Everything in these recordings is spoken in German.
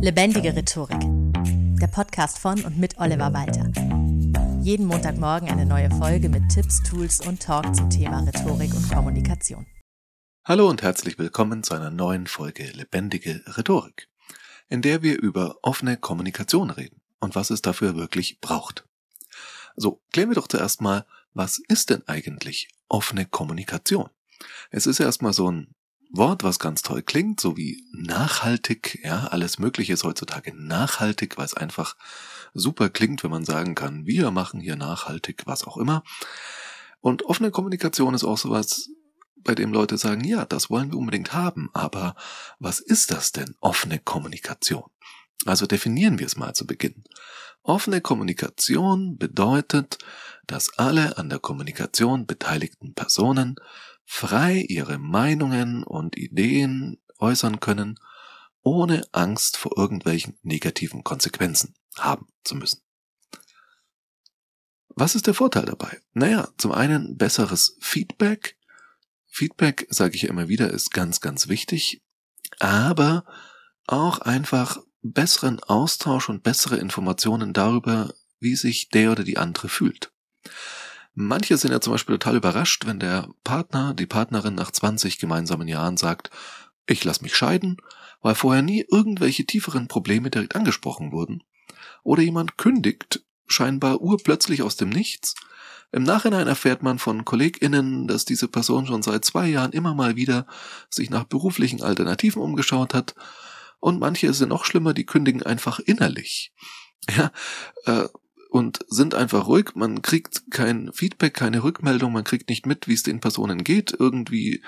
Lebendige Rhetorik. Der Podcast von und mit Oliver Walter. Jeden Montagmorgen eine neue Folge mit Tipps, Tools und Talk zum Thema Rhetorik und Kommunikation. Hallo und herzlich willkommen zu einer neuen Folge Lebendige Rhetorik, in der wir über offene Kommunikation reden und was es dafür wirklich braucht. So, klären wir doch zuerst mal, was ist denn eigentlich offene Kommunikation? Es ist erstmal so ein Wort, was ganz toll klingt, so wie nachhaltig, ja, alles Mögliche ist heutzutage nachhaltig, weil es einfach super klingt, wenn man sagen kann, wir machen hier nachhaltig, was auch immer. Und offene Kommunikation ist auch sowas, bei dem Leute sagen, ja, das wollen wir unbedingt haben, aber was ist das denn, offene Kommunikation? Also definieren wir es mal zu Beginn. Offene Kommunikation bedeutet, dass alle an der Kommunikation beteiligten Personen frei ihre Meinungen und Ideen äußern können, ohne Angst vor irgendwelchen negativen Konsequenzen haben zu müssen. Was ist der Vorteil dabei? Naja, zum einen besseres Feedback. Feedback, sage ich ja immer wieder, ist ganz, ganz wichtig, aber auch einfach besseren Austausch und bessere Informationen darüber, wie sich der oder die andere fühlt. Manche sind ja zum Beispiel total überrascht, wenn der Partner, die Partnerin nach 20 gemeinsamen Jahren sagt, ich lass mich scheiden, weil vorher nie irgendwelche tieferen Probleme direkt angesprochen wurden. Oder jemand kündigt, scheinbar urplötzlich aus dem Nichts. Im Nachhinein erfährt man von KollegInnen, dass diese Person schon seit zwei Jahren immer mal wieder sich nach beruflichen Alternativen umgeschaut hat. Und manche sind noch schlimmer, die kündigen einfach innerlich. Ja, äh, und sind einfach ruhig. Man kriegt kein Feedback, keine Rückmeldung, man kriegt nicht mit, wie es den Personen geht. Irgendwie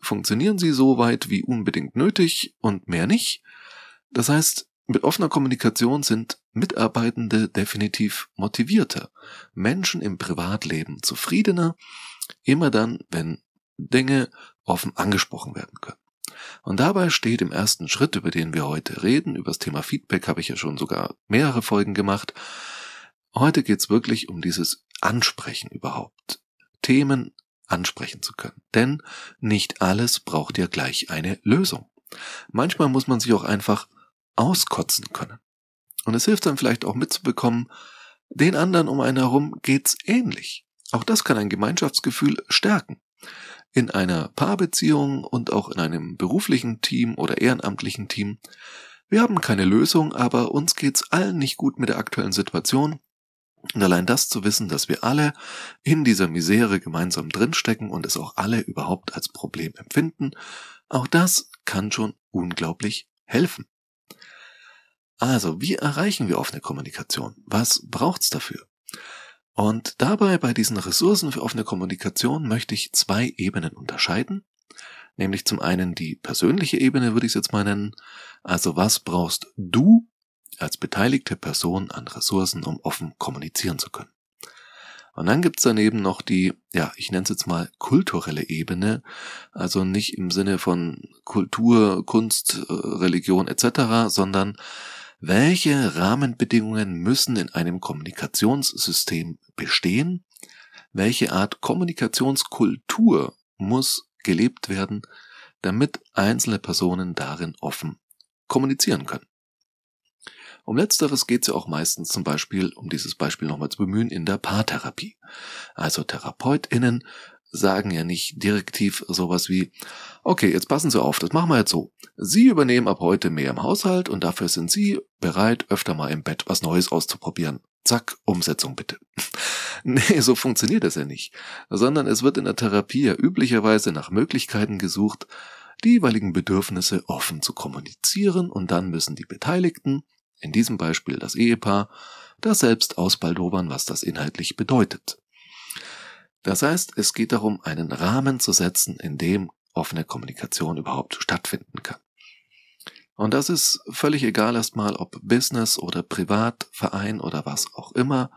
funktionieren sie so weit wie unbedingt nötig und mehr nicht. Das heißt, mit offener Kommunikation sind Mitarbeitende definitiv motivierter, Menschen im Privatleben zufriedener, immer dann, wenn Dinge offen angesprochen werden können. Und dabei steht im ersten Schritt, über den wir heute reden, über das Thema Feedback habe ich ja schon sogar mehrere Folgen gemacht, Heute geht's wirklich um dieses Ansprechen überhaupt. Themen ansprechen zu können. Denn nicht alles braucht ja gleich eine Lösung. Manchmal muss man sich auch einfach auskotzen können. Und es hilft dann vielleicht auch mitzubekommen, den anderen um einen herum geht's ähnlich. Auch das kann ein Gemeinschaftsgefühl stärken. In einer Paarbeziehung und auch in einem beruflichen Team oder ehrenamtlichen Team. Wir haben keine Lösung, aber uns geht's allen nicht gut mit der aktuellen Situation und allein das zu wissen, dass wir alle in dieser Misere gemeinsam drinstecken und es auch alle überhaupt als Problem empfinden, auch das kann schon unglaublich helfen. Also, wie erreichen wir offene Kommunikation? Was braucht's dafür? Und dabei bei diesen Ressourcen für offene Kommunikation möchte ich zwei Ebenen unterscheiden. Nämlich zum einen die persönliche Ebene, würde ich es jetzt mal nennen. Also was brauchst du als beteiligte Person an Ressourcen, um offen kommunizieren zu können. Und dann gibt's daneben noch die, ja, ich nenne es jetzt mal kulturelle Ebene, also nicht im Sinne von Kultur, Kunst, äh, Religion etc., sondern welche Rahmenbedingungen müssen in einem Kommunikationssystem bestehen? Welche Art Kommunikationskultur muss gelebt werden, damit einzelne Personen darin offen kommunizieren können? Um letzteres geht es ja auch meistens zum Beispiel, um dieses Beispiel nochmal zu bemühen, in der Paartherapie. Also TherapeutInnen sagen ja nicht direktiv sowas wie, okay, jetzt passen Sie auf, das machen wir jetzt so. Sie übernehmen ab heute mehr im Haushalt und dafür sind Sie bereit, öfter mal im Bett was Neues auszuprobieren. Zack, Umsetzung bitte. nee, so funktioniert das ja nicht. Sondern es wird in der Therapie ja üblicherweise nach Möglichkeiten gesucht, die jeweiligen Bedürfnisse offen zu kommunizieren und dann müssen die Beteiligten, in diesem Beispiel das Ehepaar, das selbst ausbaldobern, was das inhaltlich bedeutet. Das heißt, es geht darum, einen Rahmen zu setzen, in dem offene Kommunikation überhaupt stattfinden kann. Und das ist völlig egal erstmal, ob Business oder Privat, Verein oder was auch immer,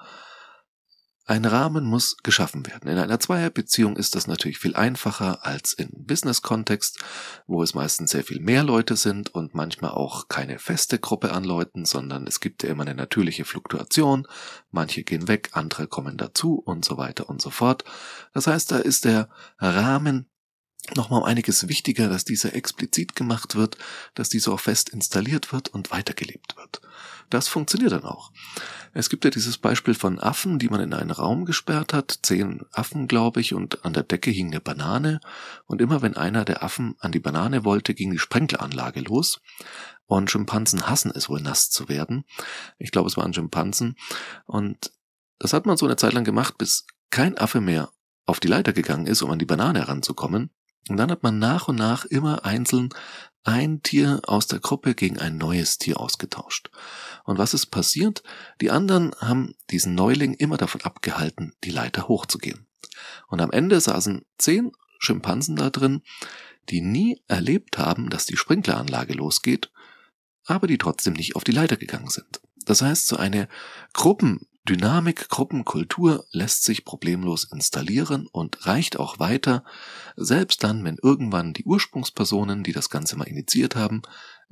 ein Rahmen muss geschaffen werden. In einer Zweierbeziehung ist das natürlich viel einfacher als im Business-Kontext, wo es meistens sehr viel mehr Leute sind und manchmal auch keine feste Gruppe an Leuten, sondern es gibt ja immer eine natürliche Fluktuation. Manche gehen weg, andere kommen dazu und so weiter und so fort. Das heißt, da ist der Rahmen nochmal um einiges wichtiger, dass dieser explizit gemacht wird, dass dieser auch fest installiert wird und weitergelebt wird. Das funktioniert dann auch. Es gibt ja dieses Beispiel von Affen, die man in einen Raum gesperrt hat, zehn Affen, glaube ich, und an der Decke hing eine Banane, und immer wenn einer der Affen an die Banane wollte, ging die Sprenkleranlage los, und Schimpansen hassen es wohl nass zu werden. Ich glaube, es waren Schimpansen, und das hat man so eine Zeit lang gemacht, bis kein Affe mehr auf die Leiter gegangen ist, um an die Banane heranzukommen. Und dann hat man nach und nach immer einzeln ein Tier aus der Gruppe gegen ein neues Tier ausgetauscht. Und was ist passiert? Die anderen haben diesen Neuling immer davon abgehalten, die Leiter hochzugehen. Und am Ende saßen zehn Schimpansen da drin, die nie erlebt haben, dass die Sprinkleranlage losgeht, aber die trotzdem nicht auf die Leiter gegangen sind. Das heißt, so eine Gruppen Dynamik, Gruppenkultur lässt sich problemlos installieren und reicht auch weiter, selbst dann, wenn irgendwann die Ursprungspersonen, die das Ganze mal initiiert haben,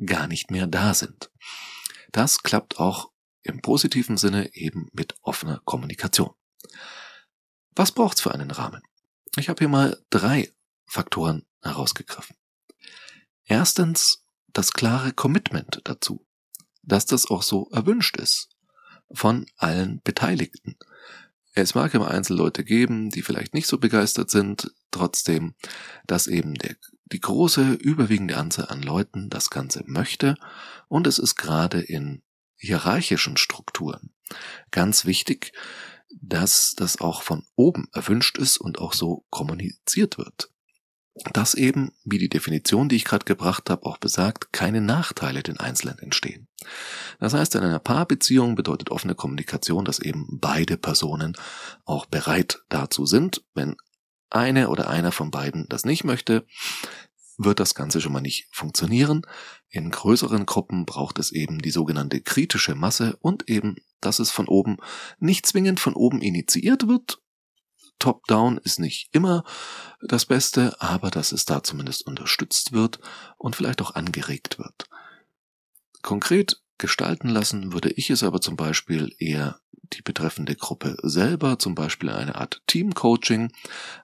gar nicht mehr da sind. Das klappt auch im positiven Sinne eben mit offener Kommunikation. Was braucht's für einen Rahmen? Ich habe hier mal drei Faktoren herausgegriffen. Erstens das klare Commitment dazu, dass das auch so erwünscht ist von allen Beteiligten. Es mag immer Einzelleute geben, die vielleicht nicht so begeistert sind, trotzdem, dass eben der, die große, überwiegende Anzahl an Leuten das Ganze möchte und es ist gerade in hierarchischen Strukturen ganz wichtig, dass das auch von oben erwünscht ist und auch so kommuniziert wird dass eben, wie die Definition, die ich gerade gebracht habe, auch besagt, keine Nachteile den Einzelnen entstehen. Das heißt, in einer Paarbeziehung bedeutet offene Kommunikation, dass eben beide Personen auch bereit dazu sind. Wenn eine oder einer von beiden das nicht möchte, wird das Ganze schon mal nicht funktionieren. In größeren Gruppen braucht es eben die sogenannte kritische Masse und eben, dass es von oben nicht zwingend von oben initiiert wird, Top-Down ist nicht immer das Beste, aber dass es da zumindest unterstützt wird und vielleicht auch angeregt wird. Konkret gestalten lassen würde ich es aber zum Beispiel eher die betreffende Gruppe selber, zum Beispiel eine Art Team-Coaching.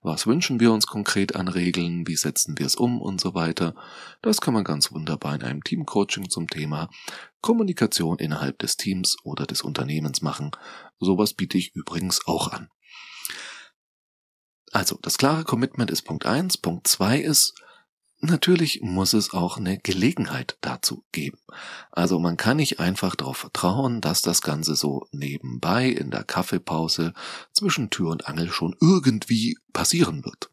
Was wünschen wir uns konkret an Regeln? Wie setzen wir es um und so weiter? Das kann man ganz wunderbar in einem Team-Coaching zum Thema Kommunikation innerhalb des Teams oder des Unternehmens machen. Sowas biete ich übrigens auch an. Also, das klare Commitment ist Punkt eins. Punkt zwei ist, natürlich muss es auch eine Gelegenheit dazu geben. Also man kann nicht einfach darauf vertrauen, dass das Ganze so nebenbei in der Kaffeepause zwischen Tür und Angel schon irgendwie passieren wird,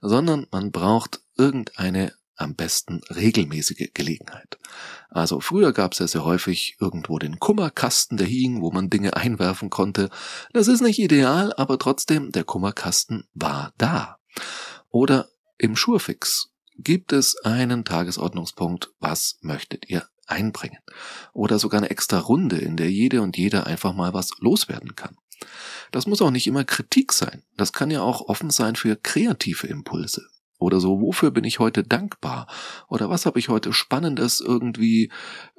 sondern man braucht irgendeine am besten regelmäßige Gelegenheit. Also früher gab es ja sehr häufig irgendwo den Kummerkasten, der hing, wo man Dinge einwerfen konnte. Das ist nicht ideal, aber trotzdem, der Kummerkasten war da. Oder im Schurfix gibt es einen Tagesordnungspunkt, was möchtet ihr einbringen? Oder sogar eine extra Runde, in der jede und jeder einfach mal was loswerden kann. Das muss auch nicht immer Kritik sein. Das kann ja auch offen sein für kreative Impulse. Oder so, wofür bin ich heute dankbar? Oder was habe ich heute Spannendes irgendwie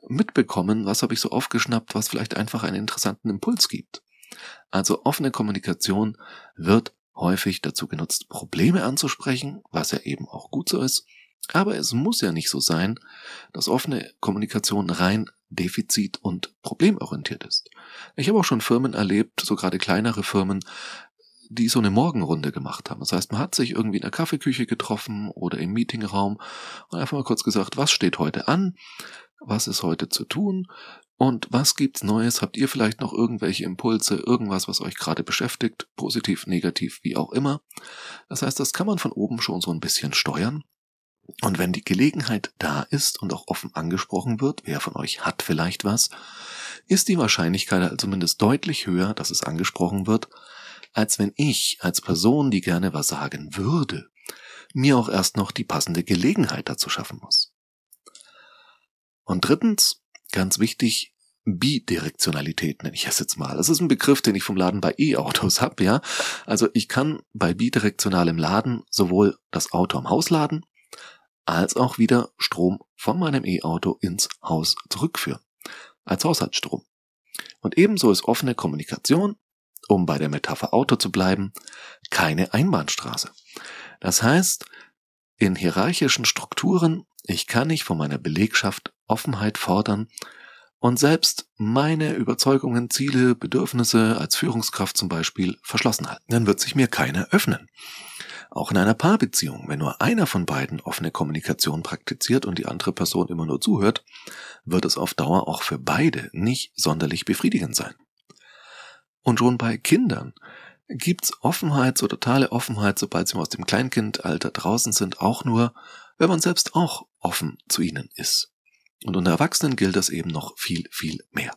mitbekommen? Was habe ich so aufgeschnappt, was vielleicht einfach einen interessanten Impuls gibt? Also offene Kommunikation wird häufig dazu genutzt, Probleme anzusprechen, was ja eben auch gut so ist. Aber es muss ja nicht so sein, dass offene Kommunikation rein defizit- und problemorientiert ist. Ich habe auch schon Firmen erlebt, so gerade kleinere Firmen, die so eine Morgenrunde gemacht haben. Das heißt, man hat sich irgendwie in der Kaffeeküche getroffen oder im Meetingraum und einfach mal kurz gesagt, was steht heute an, was ist heute zu tun und was gibt's Neues? Habt ihr vielleicht noch irgendwelche Impulse, irgendwas, was euch gerade beschäftigt, positiv, negativ, wie auch immer? Das heißt, das kann man von oben schon so ein bisschen steuern. Und wenn die Gelegenheit da ist und auch offen angesprochen wird, wer von euch hat vielleicht was, ist die Wahrscheinlichkeit also zumindest deutlich höher, dass es angesprochen wird, als wenn ich als Person, die gerne was sagen würde, mir auch erst noch die passende Gelegenheit dazu schaffen muss. Und drittens, ganz wichtig, Bidirektionalität nenne ich es jetzt mal. Das ist ein Begriff, den ich vom Laden bei E-Autos habe, ja. Also ich kann bei bidirektionalem Laden sowohl das Auto am Haus laden, als auch wieder Strom von meinem E-Auto ins Haus zurückführen. Als Haushaltsstrom. Und ebenso ist offene Kommunikation um bei der Metapher Auto zu bleiben, keine Einbahnstraße. Das heißt, in hierarchischen Strukturen, ich kann nicht von meiner Belegschaft Offenheit fordern und selbst meine Überzeugungen, Ziele, Bedürfnisse als Führungskraft zum Beispiel verschlossen halten. Dann wird sich mir keiner öffnen. Auch in einer Paarbeziehung, wenn nur einer von beiden offene Kommunikation praktiziert und die andere Person immer nur zuhört, wird es auf Dauer auch für beide nicht sonderlich befriedigend sein. Und schon bei Kindern gibt's Offenheit, so totale Offenheit, sobald sie aus dem Kleinkindalter draußen sind, auch nur, wenn man selbst auch offen zu ihnen ist. Und unter Erwachsenen gilt das eben noch viel, viel mehr.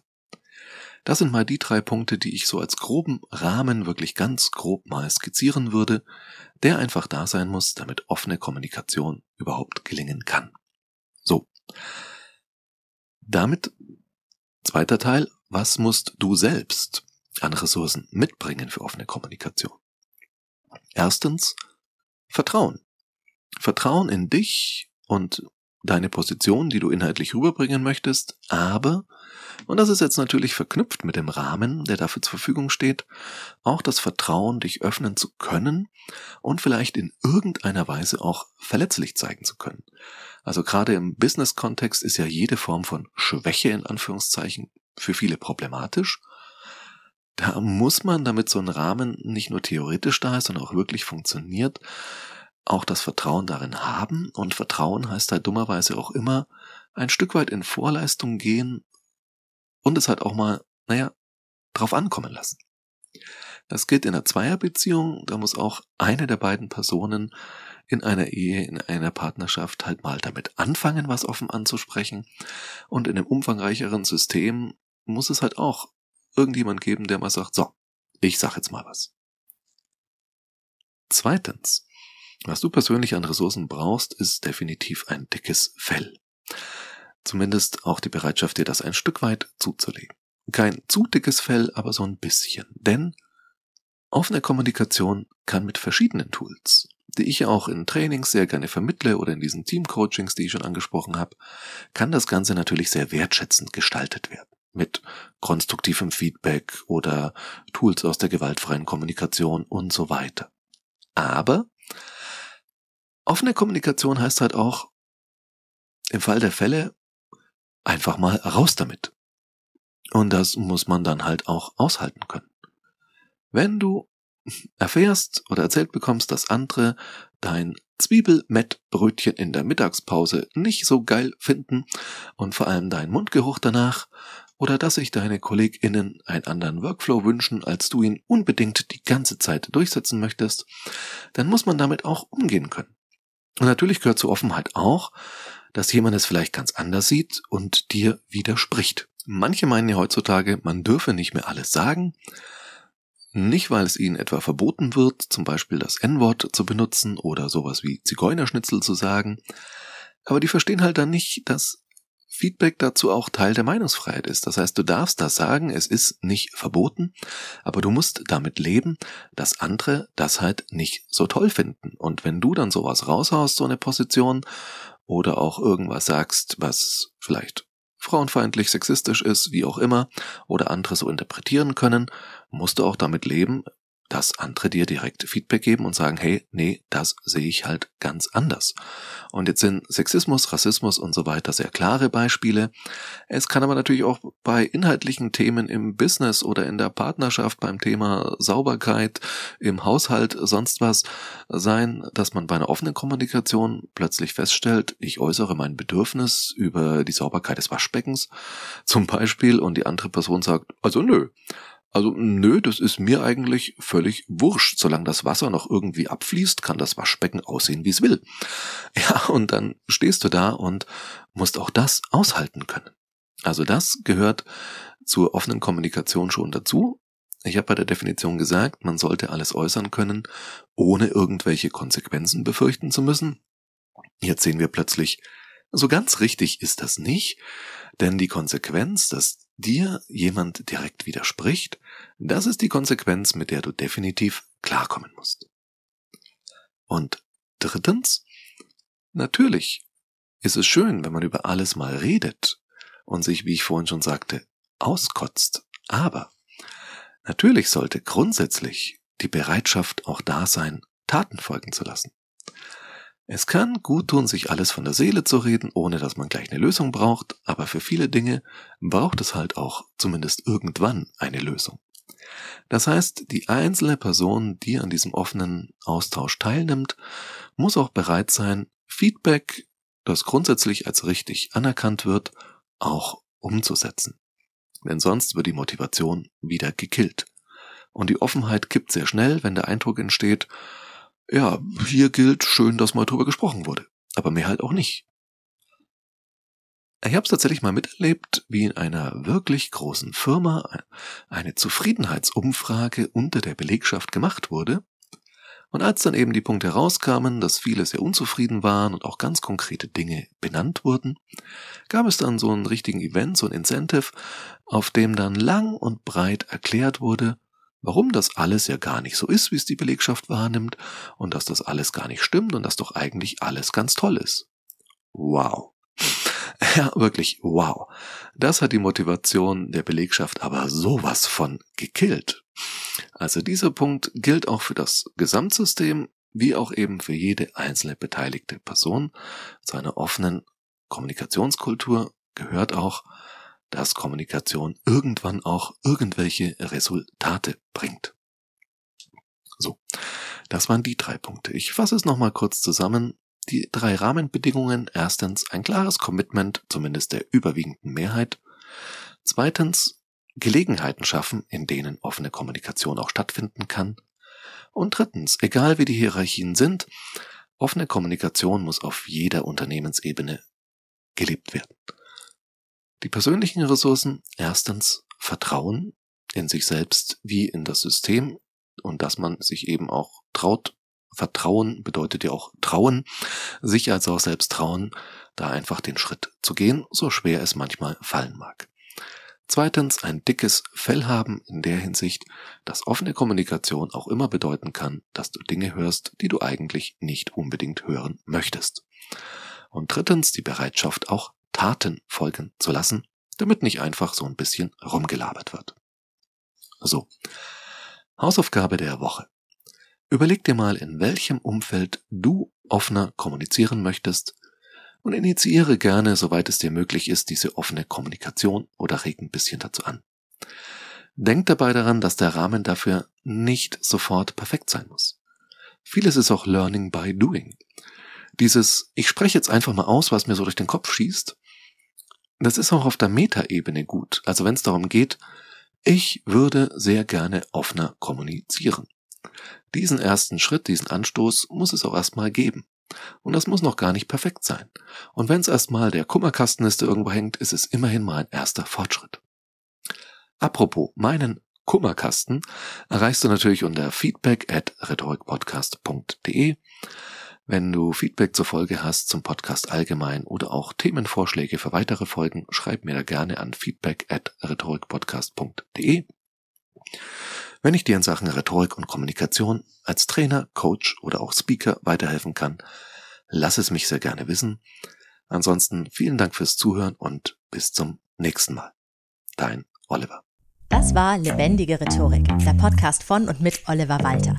Das sind mal die drei Punkte, die ich so als groben Rahmen wirklich ganz grob mal skizzieren würde, der einfach da sein muss, damit offene Kommunikation überhaupt gelingen kann. So. Damit zweiter Teil, was musst du selbst an Ressourcen mitbringen für offene Kommunikation? Erstens, Vertrauen. Vertrauen in dich und deine Position, die du inhaltlich rüberbringen möchtest, aber, und das ist jetzt natürlich verknüpft mit dem Rahmen, der dafür zur Verfügung steht, auch das Vertrauen, dich öffnen zu können und vielleicht in irgendeiner Weise auch verletzlich zeigen zu können. Also gerade im Business-Kontext ist ja jede Form von Schwäche in Anführungszeichen für viele problematisch. Da muss man, damit so ein Rahmen nicht nur theoretisch da ist, sondern auch wirklich funktioniert, auch das Vertrauen darin haben. Und Vertrauen heißt halt dummerweise auch immer ein Stück weit in Vorleistung gehen und es halt auch mal, naja, drauf ankommen lassen. Das gilt in einer Zweierbeziehung, da muss auch eine der beiden Personen in einer Ehe, in einer Partnerschaft halt mal damit anfangen, was offen anzusprechen. Und in einem umfangreicheren System muss es halt auch irgendjemand geben, der mal sagt, so, ich sag jetzt mal was. Zweitens, was du persönlich an Ressourcen brauchst, ist definitiv ein dickes Fell. Zumindest auch die Bereitschaft, dir das ein Stück weit zuzulegen. Kein zu dickes Fell, aber so ein bisschen. Denn offene Kommunikation kann mit verschiedenen Tools, die ich auch in Trainings sehr gerne vermittle oder in diesen Teamcoachings, die ich schon angesprochen habe, kann das Ganze natürlich sehr wertschätzend gestaltet werden. Mit konstruktivem Feedback oder Tools aus der gewaltfreien Kommunikation und so weiter. Aber Offene Kommunikation heißt halt auch, im Fall der Fälle, einfach mal raus damit. Und das muss man dann halt auch aushalten können. Wenn du erfährst oder erzählt bekommst, dass andere dein Zwiebelmettbrötchen in der Mittagspause nicht so geil finden und vor allem dein Mundgeruch danach oder dass sich deine KollegInnen einen anderen Workflow wünschen, als du ihn unbedingt die ganze Zeit durchsetzen möchtest, dann muss man damit auch umgehen können. Und natürlich gehört zur Offenheit auch, dass jemand es vielleicht ganz anders sieht und dir widerspricht. Manche meinen ja heutzutage, man dürfe nicht mehr alles sagen, nicht weil es ihnen etwa verboten wird, zum Beispiel das N-Wort zu benutzen oder sowas wie Zigeunerschnitzel zu sagen, aber die verstehen halt dann nicht, dass Feedback dazu auch Teil der Meinungsfreiheit ist. Das heißt, du darfst das sagen, es ist nicht verboten, aber du musst damit leben, dass andere das halt nicht so toll finden. Und wenn du dann sowas raushaust, so eine Position, oder auch irgendwas sagst, was vielleicht frauenfeindlich, sexistisch ist, wie auch immer, oder andere so interpretieren können, musst du auch damit leben, dass andere dir direkt Feedback geben und sagen, hey, nee, das sehe ich halt ganz anders. Und jetzt sind Sexismus, Rassismus und so weiter sehr klare Beispiele. Es kann aber natürlich auch bei inhaltlichen Themen im Business oder in der Partnerschaft beim Thema Sauberkeit, im Haushalt, sonst was sein, dass man bei einer offenen Kommunikation plötzlich feststellt, ich äußere mein Bedürfnis über die Sauberkeit des Waschbeckens zum Beispiel und die andere Person sagt, also nö, also nö, das ist mir eigentlich völlig wurscht. Solange das Wasser noch irgendwie abfließt, kann das Waschbecken aussehen, wie es will. Ja, und dann stehst du da und musst auch das aushalten können. Also das gehört zur offenen Kommunikation schon dazu. Ich habe bei der Definition gesagt, man sollte alles äußern können, ohne irgendwelche Konsequenzen befürchten zu müssen. Jetzt sehen wir plötzlich, so ganz richtig ist das nicht, denn die Konsequenz, dass dir jemand direkt widerspricht, das ist die Konsequenz, mit der du definitiv klarkommen musst. Und drittens, natürlich ist es schön, wenn man über alles mal redet und sich, wie ich vorhin schon sagte, auskotzt. Aber natürlich sollte grundsätzlich die Bereitschaft auch da sein, Taten folgen zu lassen. Es kann gut tun, sich alles von der Seele zu reden, ohne dass man gleich eine Lösung braucht, aber für viele Dinge braucht es halt auch zumindest irgendwann eine Lösung. Das heißt, die einzelne Person, die an diesem offenen Austausch teilnimmt, muss auch bereit sein, Feedback, das grundsätzlich als richtig anerkannt wird, auch umzusetzen. Denn sonst wird die Motivation wieder gekillt. Und die Offenheit kippt sehr schnell, wenn der Eindruck entsteht, ja, hier gilt schön, dass mal drüber gesprochen wurde. Aber mehr halt auch nicht. Ich habe es tatsächlich mal miterlebt, wie in einer wirklich großen Firma eine Zufriedenheitsumfrage unter der Belegschaft gemacht wurde. Und als dann eben die Punkte herauskamen, dass viele sehr unzufrieden waren und auch ganz konkrete Dinge benannt wurden, gab es dann so einen richtigen Event, so ein Incentive, auf dem dann lang und breit erklärt wurde, warum das alles ja gar nicht so ist, wie es die Belegschaft wahrnimmt und dass das alles gar nicht stimmt und dass doch eigentlich alles ganz toll ist. Wow. Ja, wirklich, wow. Das hat die Motivation der Belegschaft aber sowas von gekillt. Also dieser Punkt gilt auch für das Gesamtsystem, wie auch eben für jede einzelne beteiligte Person. Zu einer offenen Kommunikationskultur gehört auch, dass Kommunikation irgendwann auch irgendwelche Resultate bringt. So, das waren die drei Punkte. Ich fasse es nochmal kurz zusammen. Die drei Rahmenbedingungen. Erstens ein klares Commitment, zumindest der überwiegenden Mehrheit. Zweitens Gelegenheiten schaffen, in denen offene Kommunikation auch stattfinden kann. Und drittens, egal wie die Hierarchien sind, offene Kommunikation muss auf jeder Unternehmensebene gelebt werden. Die persönlichen Ressourcen, erstens Vertrauen in sich selbst wie in das System und dass man sich eben auch traut. Vertrauen bedeutet ja auch trauen, sich also auch selbst trauen, da einfach den Schritt zu gehen, so schwer es manchmal fallen mag. Zweitens ein dickes Fell haben in der Hinsicht, dass offene Kommunikation auch immer bedeuten kann, dass du Dinge hörst, die du eigentlich nicht unbedingt hören möchtest. Und drittens die Bereitschaft auch Taten folgen zu lassen, damit nicht einfach so ein bisschen rumgelabert wird. So. Hausaufgabe der Woche. Überleg dir mal, in welchem Umfeld du offener kommunizieren möchtest und initiiere gerne, soweit es dir möglich ist, diese offene Kommunikation oder reg ein bisschen dazu an. Denk dabei daran, dass der Rahmen dafür nicht sofort perfekt sein muss. Vieles ist auch Learning by Doing. Dieses, ich spreche jetzt einfach mal aus, was mir so durch den Kopf schießt, das ist auch auf der Metaebene gut. Also wenn es darum geht, ich würde sehr gerne offener kommunizieren. Diesen ersten Schritt, diesen Anstoß muss es auch erstmal geben. Und das muss noch gar nicht perfekt sein. Und wenn es erstmal der Kummerkasten ist, der irgendwo hängt, ist es immerhin mal ein erster Fortschritt. Apropos, meinen Kummerkasten erreichst du natürlich unter feedback at rhetorikpodcast.de. Wenn du Feedback zur Folge hast, zum Podcast allgemein oder auch Themenvorschläge für weitere Folgen, schreib mir da gerne an feedback at rhetorikpodcast.de. Wenn ich dir in Sachen Rhetorik und Kommunikation als Trainer, Coach oder auch Speaker weiterhelfen kann, lass es mich sehr gerne wissen. Ansonsten vielen Dank fürs Zuhören und bis zum nächsten Mal. Dein Oliver. Das war Lebendige Rhetorik, der Podcast von und mit Oliver Walter.